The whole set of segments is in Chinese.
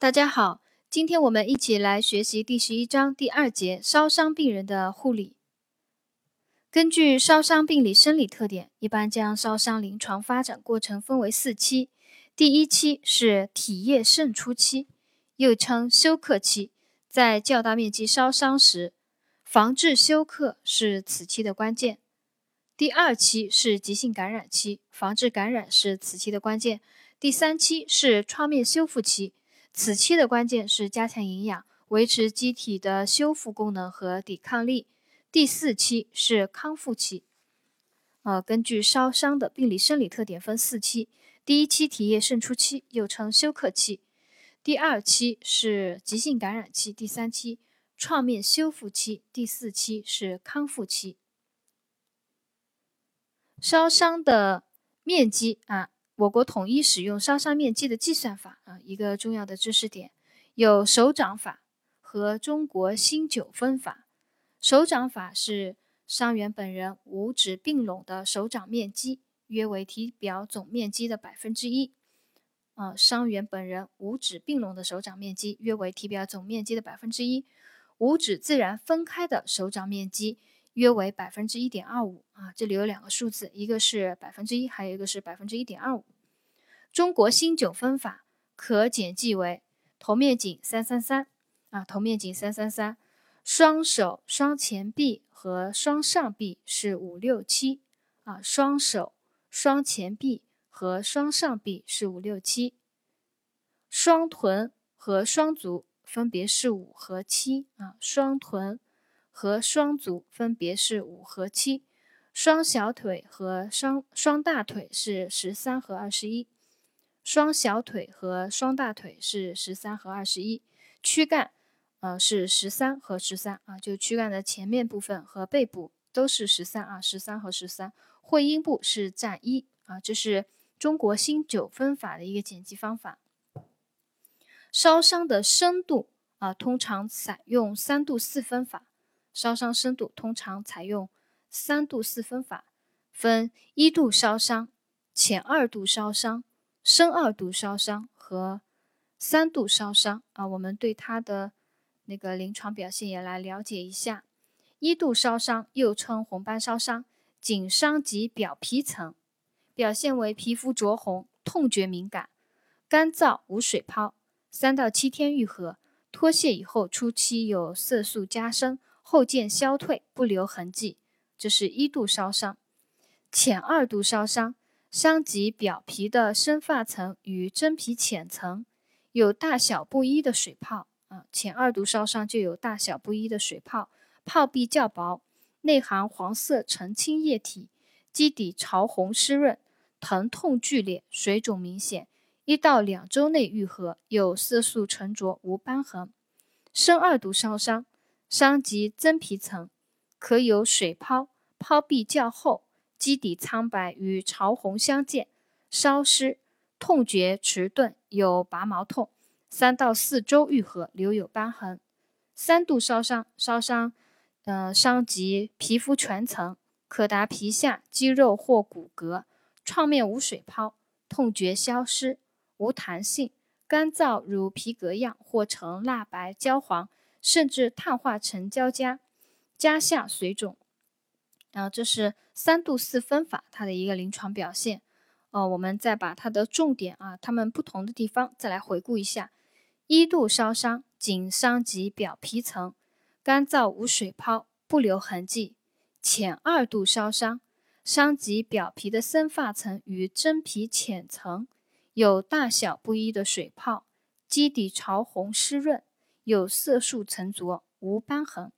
大家好，今天我们一起来学习第十一章第二节烧伤病人的护理。根据烧伤病理生理特点，一般将烧伤临床发展过程分为四期。第一期是体液渗出期，又称休克期，在较大面积烧伤时，防治休克是此期的关键。第二期是急性感染期，防治感染是此期的关键。第三期是创面修复期。此期的关键是加强营养，维持机体的修复功能和抵抗力。第四期是康复期。呃，根据烧伤的病理生理特点分四期：第一期体液渗出期，又称休克期；第二期是急性感染期；第三期创面修复期；第四期是康复期。烧伤的面积啊。我国统一使用烧伤面积的计算法啊，一个重要的知识点有手掌法和中国新九分法。手掌法是伤员本人五指并拢的手掌面积约为体表总面积的百分之一。啊，伤员本人五指并拢的手掌面积约为体表总面积的百分之一。五指自然分开的手掌面积。约为百分之一点二五啊，这里有两个数字，一个是百分之一，还有一个是百分之一点二五。中国新九分法可简记为：头面颈三三三啊，头面颈三三三，双手双前臂和双上臂是五六七啊，双手双前臂和双上臂是五六七，双臀和双足分别是五和七啊，双臀。和双足分别是五和七，双小腿和双双大腿是十三和二十一，双小腿和双大腿是十三和二十一，躯干呃是十三和十三啊，就躯干的前面部分和背部都是十三啊，十三和十三，会阴部是占一啊，这是中国新九分法的一个剪辑方法。烧伤的深度啊，通常采用三度四分法。烧伤深度通常采用三度四分法，分一度烧伤、浅二度烧伤、深二度烧伤和三度烧伤啊。我们对它的那个临床表现也来了解一下。一度烧伤又称红斑烧伤，仅伤及表皮层，表现为皮肤灼红、痛觉敏感、干燥无水泡，三到七天愈合，脱屑以后初期有色素加深。后见消退，不留痕迹，这是一度烧伤。浅二度烧伤，伤及表皮的生发层与真皮浅层，有大小不一的水泡啊。浅二度烧伤就有大小不一的水泡，泡壁较薄，内含黄色澄清液体，基底潮红湿润，疼痛剧烈，水肿明显，一到两周内愈合，有色素沉着，无瘢痕。深二度烧伤。伤及真皮层，可有水泡，泡壁较厚，基底苍白与潮红相间，烧湿，痛觉迟钝，有拔毛痛，三到四周愈合，留有瘢痕。三度烧伤，烧伤，呃，伤及皮肤全层，可达皮下肌肉或骨骼，创面无水泡，痛觉消失，无弹性，干燥如皮革样或呈蜡白焦黄。甚至碳化成胶痂，痂下水肿。然后这是三度四分法它的一个临床表现。哦，我们再把它的重点啊，它们不同的地方再来回顾一下。一度烧伤仅伤及表皮层，干燥无水泡，不留痕迹。浅二度烧伤伤及表皮的深发层与真皮浅层，有大小不一的水泡，基底潮红湿润。有色素沉着，无瘢痕。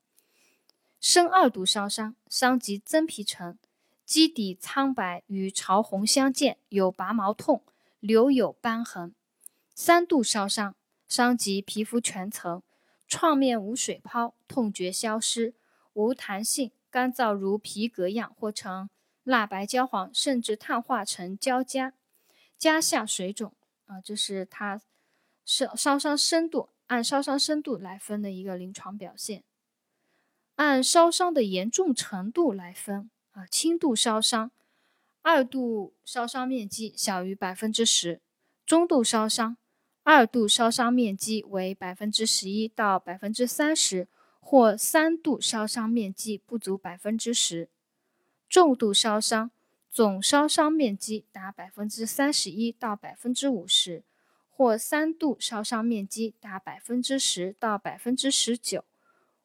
深二度烧伤，伤及真皮层，基底苍白与潮红相间，有拔毛痛，留有瘢痕。三度烧伤，伤及皮肤全层，创面无水泡，痛觉消失，无弹性，干燥如皮革样或呈蜡白焦黄，甚至碳化成焦痂，痂下水肿。啊，这是它烧烧伤深度。按烧伤深度来分的一个临床表现，按烧伤的严重程度来分啊，轻度烧伤，二度烧伤面积小于百分之十，中度烧伤，二度烧伤面积为百分之十一到百分之三十，或三度烧伤面积不足百分之十。重度烧伤总烧伤面积达百分之三十一到百分之五十，或三度烧伤面积达百分之十到百分之十九，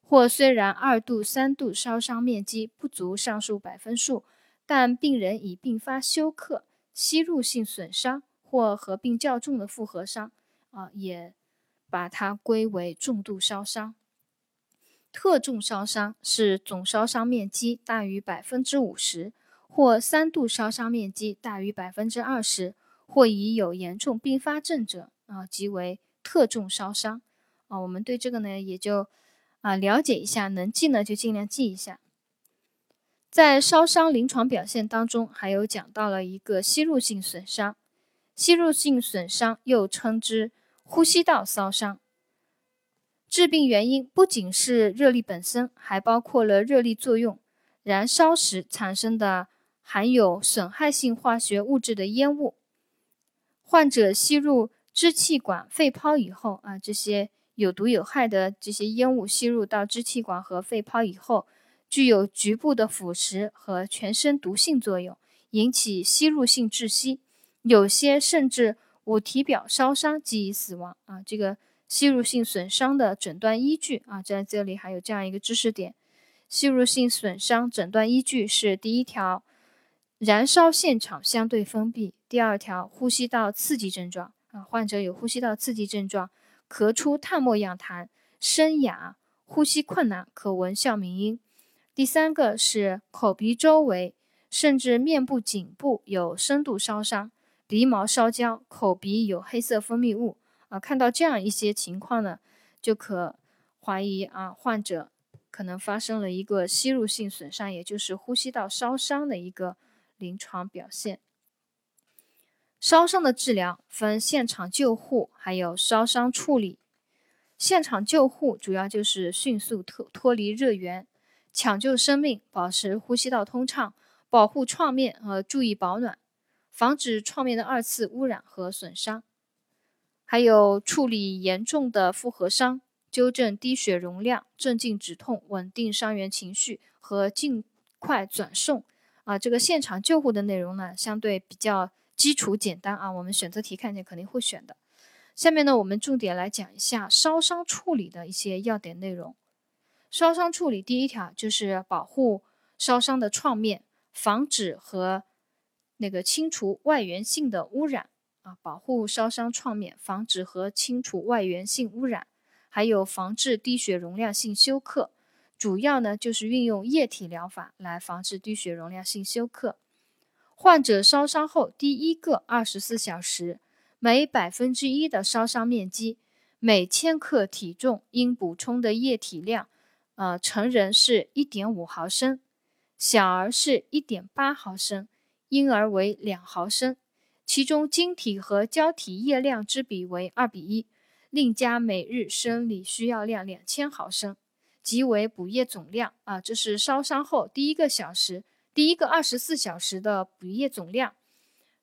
或虽然二度、三度烧伤面积不足上述百分数，但病人已并发休克、吸入性损伤或合并较重的复合伤，啊，也把它归为重度烧伤。特重烧伤是总烧伤面积大于百分之五十，或三度烧伤面积大于百分之二十，或已有严重并发症者，啊，即为特重烧伤。啊，我们对这个呢也就啊了解一下，能记呢就尽量记一下。在烧伤临床表现当中，还有讲到了一个吸入性损伤，吸入性损伤又称之呼吸道烧伤。致病原因不仅是热力本身，还包括了热力作用、燃烧时产生的含有损害性化学物质的烟雾。患者吸入支气管、肺泡以后，啊，这些有毒有害的这些烟雾吸入到支气管和肺泡以后，具有局部的腐蚀和全身毒性作用，引起吸入性窒息，有些甚至五体表烧伤即已死亡。啊，这个。吸入性损伤的诊断依据啊，在这里还有这样一个知识点：吸入性损伤诊断依据是第一条，燃烧现场相对封闭；第二条，呼吸道刺激症状啊，患者有呼吸道刺激症状，咳出碳沫样痰，声哑，呼吸困难，可闻哮鸣音；第三个是口鼻周围甚至面部颈部有深度烧伤，鼻毛烧焦，口鼻有黑色分泌物。啊，看到这样一些情况呢，就可怀疑啊，患者可能发生了一个吸入性损伤，也就是呼吸道烧伤的一个临床表现。烧伤的治疗分现场救护，还有烧伤处理。现场救护主要就是迅速脱脱离热源，抢救生命，保持呼吸道通畅，保护创面和注意保暖，防止创面的二次污染和损伤。还有处理严重的复合伤，纠正低血容量，镇静止痛，稳定伤员情绪和尽快转送。啊，这个现场救护的内容呢，相对比较基础简单啊。我们选择题看见肯定会选的。下面呢，我们重点来讲一下烧伤处理的一些要点内容。烧伤处理第一条就是保护烧伤的创面，防止和那个清除外源性的污染。啊，保护烧伤创面，防止和清除外源性污染，还有防治低血容量性休克。主要呢就是运用液体疗法来防治低血容量性休克。患者烧伤后第一个二十四小时，每百分之一的烧伤面积，每千克体重应补充的液体量，呃，成人是一点五毫升，小儿是一点八毫升，婴儿为两毫升。其中晶体和胶体液量之比为二比一，另加每日生理需要量两千毫升，即为补液总量啊。这是烧伤后第一个小时、第一个二十四小时的补液总量。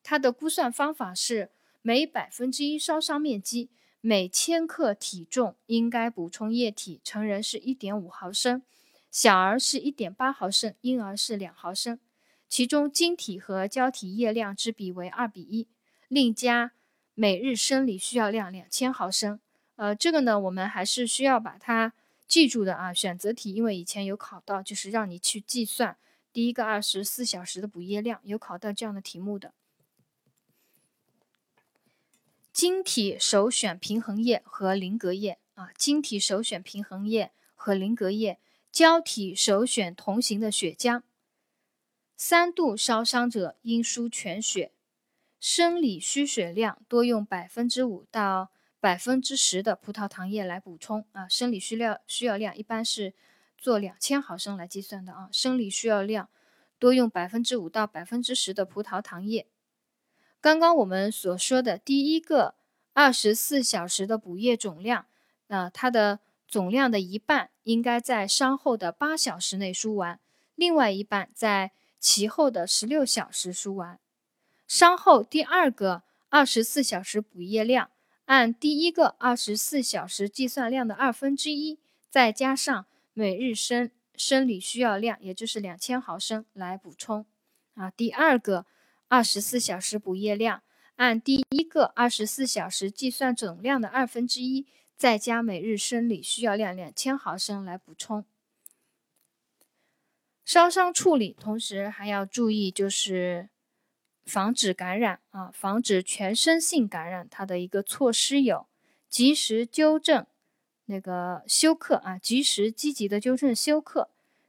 它的估算方法是每百分之一烧伤面积，每千克体重应该补充液体，成人是一点五毫升，小儿是一点八毫升，婴儿是两毫升。其中晶体和胶体液量之比为二比一，另加每日生理需要量两千毫升。呃，这个呢，我们还是需要把它记住的啊。选择题因为以前有考到，就是让你去计算第一个二十四小时的补液量，有考到这样的题目的。晶体首选平衡液和菱格液啊，晶体首选平衡液和菱格液，胶体首选同型的血浆。三度烧伤者应输全血，生理需血量多用百分之五到百分之十的葡萄糖液来补充啊。生理需要需要量一般是做两千毫升来计算的啊。生理需要量多用百分之五到百分之十的葡萄糖液。刚刚我们所说的第一个二十四小时的补液总量，啊，它的总量的一半应该在伤后的八小时内输完，另外一半在。其后的十六小时输完，伤后第二个二十四小时补液量按第一个二十四小时计算量的二分之一，再加上每日生生理需要量，也就是两千毫升来补充。啊，第二个二十四小时补液量，按第一个二十四小时计算总量的二分之一，再加每日生理需要量两千毫升来补充。烧伤处理，同时还要注意就是防止感染啊，防止全身性感染。它的一个措施有：及时纠正那个休克啊，及时积极的纠正休克，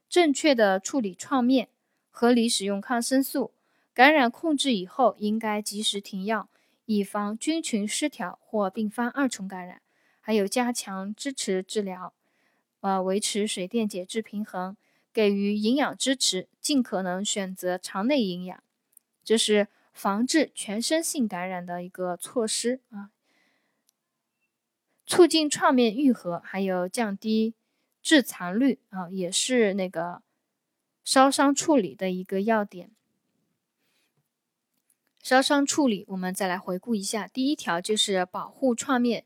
正确的处理创面，合理使用抗生素。感染控制以后，应该及时停药，以防菌群失调或并发二重感染。还有加强支持治疗，呃，维持水电解质平衡。给予营养支持，尽可能选择肠内营养，这是防治全身性感染的一个措施啊。促进创面愈合，还有降低致残率啊，也是那个烧伤处理的一个要点。烧伤处理，我们再来回顾一下，第一条就是保护创面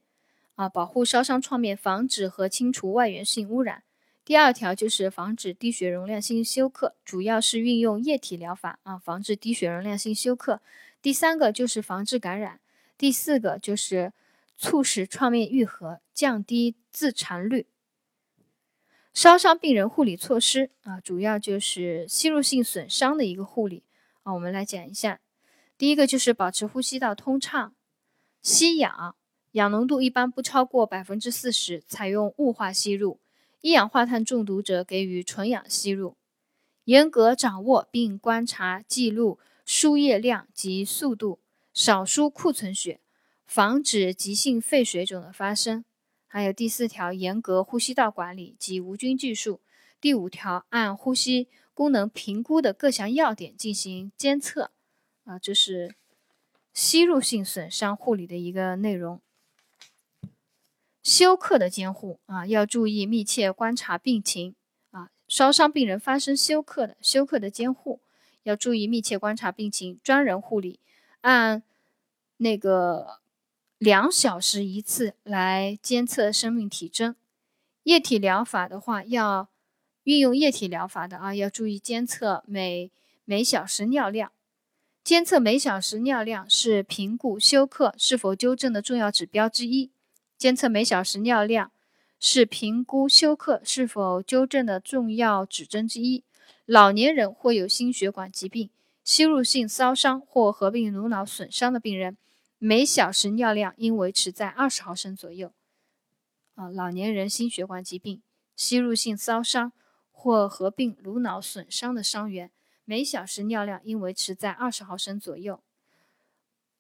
啊，保护烧伤创面，防止和清除外源性污染。第二条就是防止低血容量性休克，主要是运用液体疗法啊，防止低血容量性休克。第三个就是防治感染，第四个就是促使创面愈合，降低自残率。烧伤病人护理措施啊，主要就是吸入性损伤的一个护理啊，我们来讲一下。第一个就是保持呼吸道通畅，吸氧，氧浓度一般不超过百分之四十，采用雾化吸入。一氧化碳中毒者给予纯氧吸入，严格掌握并观察记录输液量及速度，少输库存血，防止急性肺水肿的发生。还有第四条，严格呼吸道管理及无菌技术。第五条，按呼吸功能评估的各项要点进行监测。啊，这是吸入性损伤护理的一个内容。休克的监护啊，要注意密切观察病情啊。烧伤病人发生休克的，休克的监护要注意密切观察病情，专人护理，按那个两小时一次来监测生命体征。液体疗法的话，要运用液体疗法的啊，要注意监测每每小时尿量。监测每小时尿量是评估休克是否纠正的重要指标之一。监测每小时尿量是评估休克是否纠正的重要指征之一。老年人或有心血管疾病、吸入性烧伤或合并颅脑损伤的病人，每小时尿量应维持在二十毫升左右。啊，老年人心血管疾病、吸入性烧伤或合并颅脑损伤的伤员，每小时尿量应维持在二十毫升左右。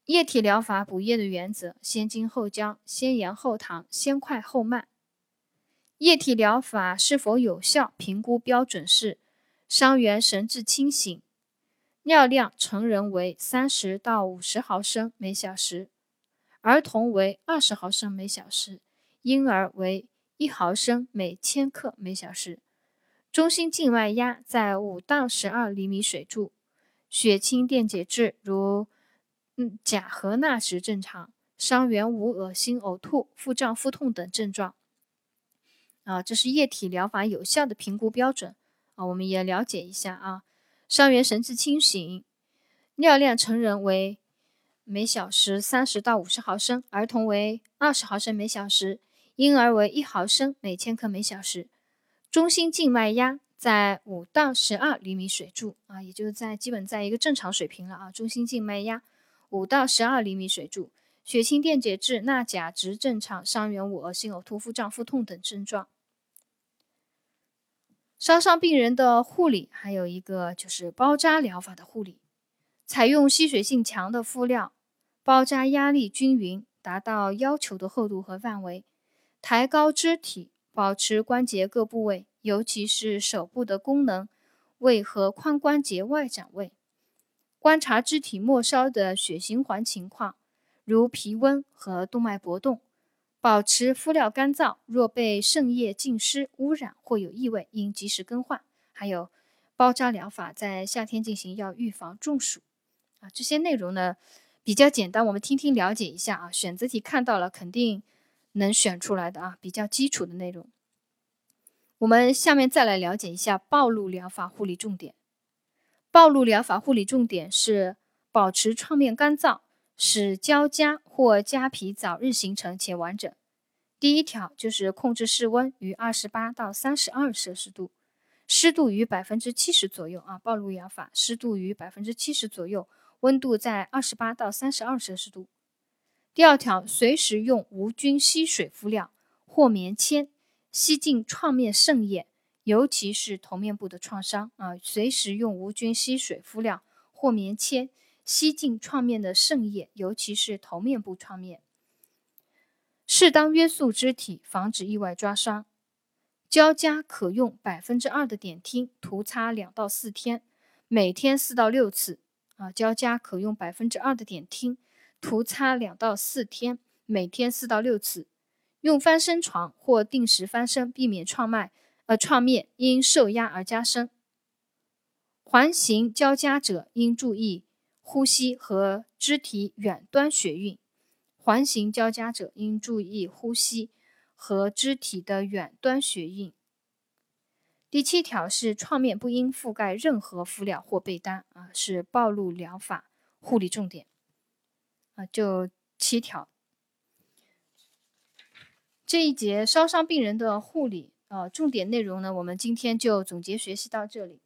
液体疗法补液的原则：先精后胶，先盐后糖，先快后慢。液体疗法是否有效？评估标准是：伤员神志清醒，尿量成人为三十到五十毫升每小时，儿童为二十毫升每小时，婴儿为一毫升每千克每小时。中心静脉压在五到十二厘米水柱，血清电解质如。嗯钾和钠值正常，伤员无恶心、呕吐、腹胀、腹痛等症状。啊，这是液体疗法有效的评估标准。啊，我们也了解一下啊。伤员神志清醒，尿量成人为每小时三十到五十毫升，儿童为二十毫升每小时，婴儿为一毫升每千克每小时。中心静脉压在五到十二厘米水柱，啊，也就在基本在一个正常水平了啊。中心静脉压。五到十二厘米水柱，血清电解质钠钾值正常，伤员无恶心、呕吐、腹胀、腹痛等症状。烧伤病人的护理还有一个就是包扎疗法的护理，采用吸水性强的敷料，包扎压力均匀，达到要求的厚度和范围，抬高肢体，保持关节各部位，尤其是手部的功能位和髋关节外展位。观察肢体末梢的血循环情况，如皮温和动脉搏动，保持敷料干燥。若被渗液浸湿、污染或有异味，应及时更换。还有包扎疗法，在夏天进行要预防中暑。啊，这些内容呢比较简单，我们听听了解一下啊。选择题看到了，肯定能选出来的啊，比较基础的内容。我们下面再来了解一下暴露疗法护理重点。暴露疗法护理重点是保持创面干燥，使胶痂或痂皮早日形成且完整。第一条就是控制室温于二十八到三十二摄氏度，湿度于百分之七十左右啊。暴露疗法湿度于百分之七十左右，温度在二十八到三十二摄氏度。第二条，随时用无菌吸水敷料或棉签吸净创面渗液，尤其是头面部的创伤啊。随时用无菌吸水敷料或棉签吸净创面的渗液，尤其是头面部创面。适当约束肢体，防止意外抓伤。胶痂可用百分之二的点听涂擦两到四天，每天四到六次。啊，胶痂可用百分之二的点听涂擦两到四天，每天四到六次。用翻身床或定时翻身，避免创脉呃创面因受压而加深。环形交加者应注意呼吸和肢体远端血运。环形交加者应注意呼吸和肢体的远端血运。第七条是创面不应覆盖任何敷料或被单啊，是暴露疗法护理重点啊，就七条。这一节烧伤病人的护理呃，重点内容呢，我们今天就总结学习到这里。